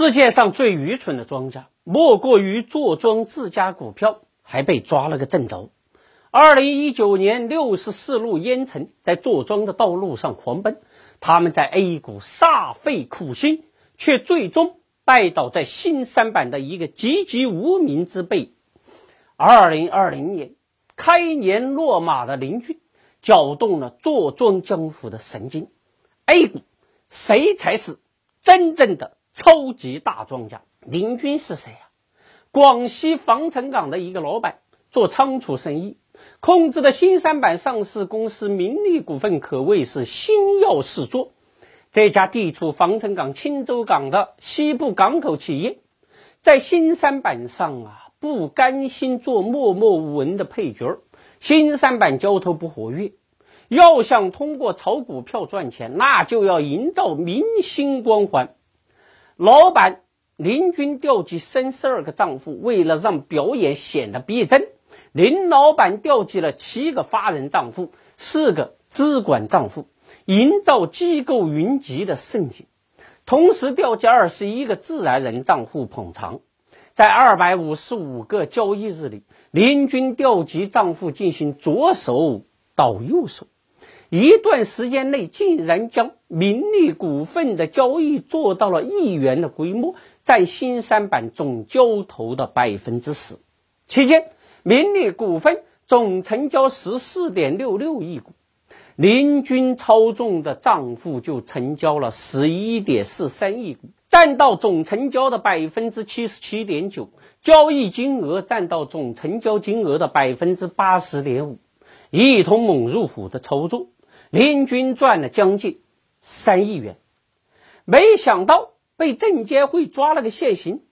世界上最愚蠢的庄家，莫过于坐庄自家股票，还被抓了个正着。二零一九年，六十四路烟尘在坐庄的道路上狂奔，他们在 A 股煞费苦心，却最终拜倒在新三板的一个籍籍无名之辈。二零二零年开年落马的林军，搅动了坐庄江湖的神经。A 股，谁才是真正的？超级大庄家林军是谁呀？广西防城港的一个老板，做仓储生意，控制的新三板上市公司民力股份可谓是星耀四座。这家地处防城港钦州港的西部港口企业，在新三板上啊，不甘心做默默无闻的配角新三板交投不活跃，要想通过炒股票赚钱，那就要营造明星光环。老板林军调集三十二个账户，为了让表演显得逼真，林老板调集了七个法人账户，四个资管账户，营造机构云集的盛景。同时调集二十一个自然人账户捧场。在二百五十五个交易日里，林军调集账户进行左手到右手。一段时间内，竟然将名利股份的交易做到了亿元的规模，占新三板总交投的百分之十。期间，名利股份总成交十四点六六亿股，林军操纵的账户就成交了十一点四三亿股，占到总成交的百分之七十七点九，交易金额占到总成交金额的百分之八十点五，一通猛如虎的操作。林军赚了将近三亿元，没想到被证监会抓了个现行，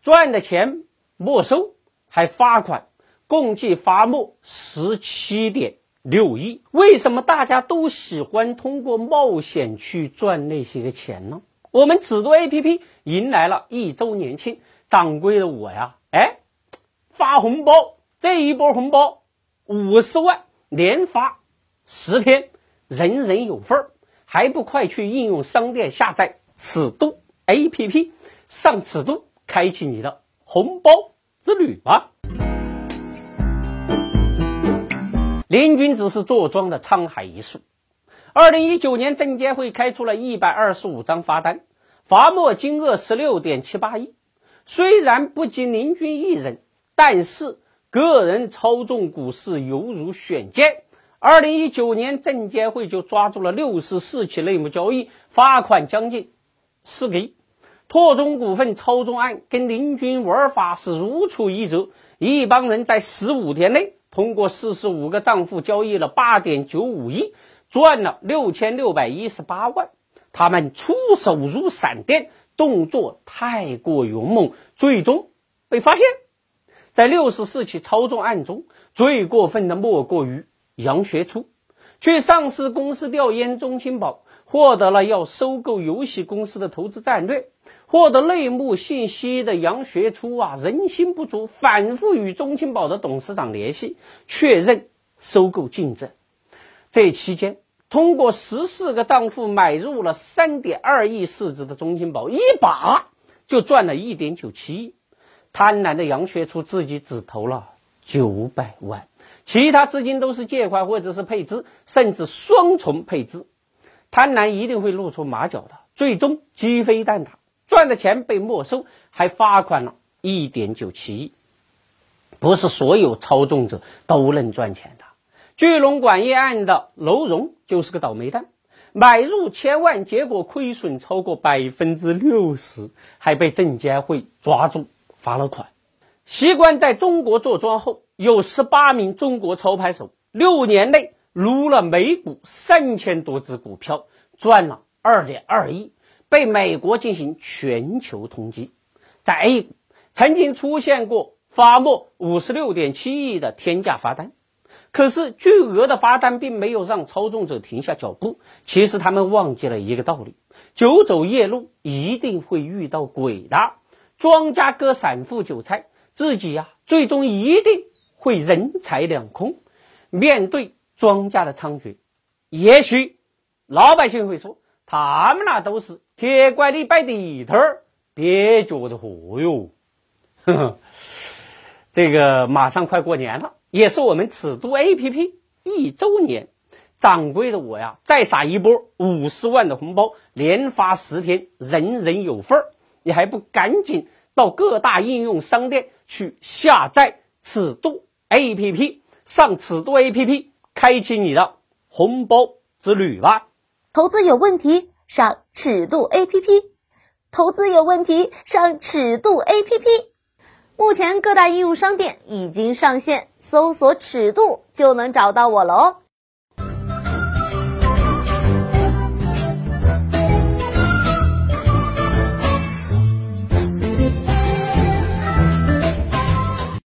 赚的钱没收，还罚款，共计罚没十七点六亿。为什么大家都喜欢通过冒险去赚那些个钱呢？我们指多 A P P 迎来了一周年庆，掌柜的我呀，哎，发红包，这一波红包五十万，连发十天。人人有份儿，还不快去应用商店下载尺度 APP，上尺度，开启你的红包之旅吧！林军只是坐庄的沧海一粟。二零一九年，证监会开出了一百二十五张罚单，罚没金额十六点七八亿。虽然不及林军一人，但是个人操纵股市犹如选箭。二零一九年，证监会就抓住了六十四起内幕交易，罚款将近四个亿。拓中股份操纵案跟林军玩法是如出一辙，一帮人在十五天内通过四十五个账户交易了八点九五亿，赚了六千六百一十八万。他们出手如闪电，动作太过勇猛，最终被发现。在六十四起操纵案中，最过分的莫过于。杨学初去上市公司调研中青宝，获得了要收购游戏公司的投资战略。获得内幕信息的杨学初啊，人心不足，反复与中青宝的董事长联系，确认收购进展。这期间，通过十四个账户买入了三点二亿市值的中青宝，一把就赚了一点九七亿。贪婪的杨学初自己只投了九百万。其他资金都是借款或者是配资，甚至双重配资，贪婪一定会露出马脚的，最终鸡飞蛋打，赚的钱被没收，还罚款了一点九七亿。不是所有操纵者都能赚钱的，巨龙管业案的楼荣就是个倒霉蛋，买入千万，结果亏损超过百分之六十，还被证监会抓住罚了款。习惯在中国坐庄后。有十八名中国操盘手，六年内撸了美股三千多只股票，赚了二点二亿，被美国进行全球通缉。在 A 股曾经出现过罚没五十六点七亿的天价罚单，可是巨额的罚单并没有让操纵者停下脚步。其实他们忘记了一个道理：久走夜路一定会遇到鬼的。庄家割散户韭菜，自己呀，最终一定。会人财两空，面对庄家的猖獗，也许老百姓会说，他们那都是铁拐李摆地头儿，别觉得火哟。呵呵，这个马上快过年了，也是我们尺度 APP 一周年。掌柜的我呀，再撒一波五十万的红包，连发十天，人人有份儿。你还不赶紧到各大应用商店去下载尺度 APP，上尺度 APP，开启你的红包之旅吧！投资有问题，上尺度 APP；投资有问题，上尺度 APP。目前各大应用商店已经上线，搜索“尺度”就能找到我了哦。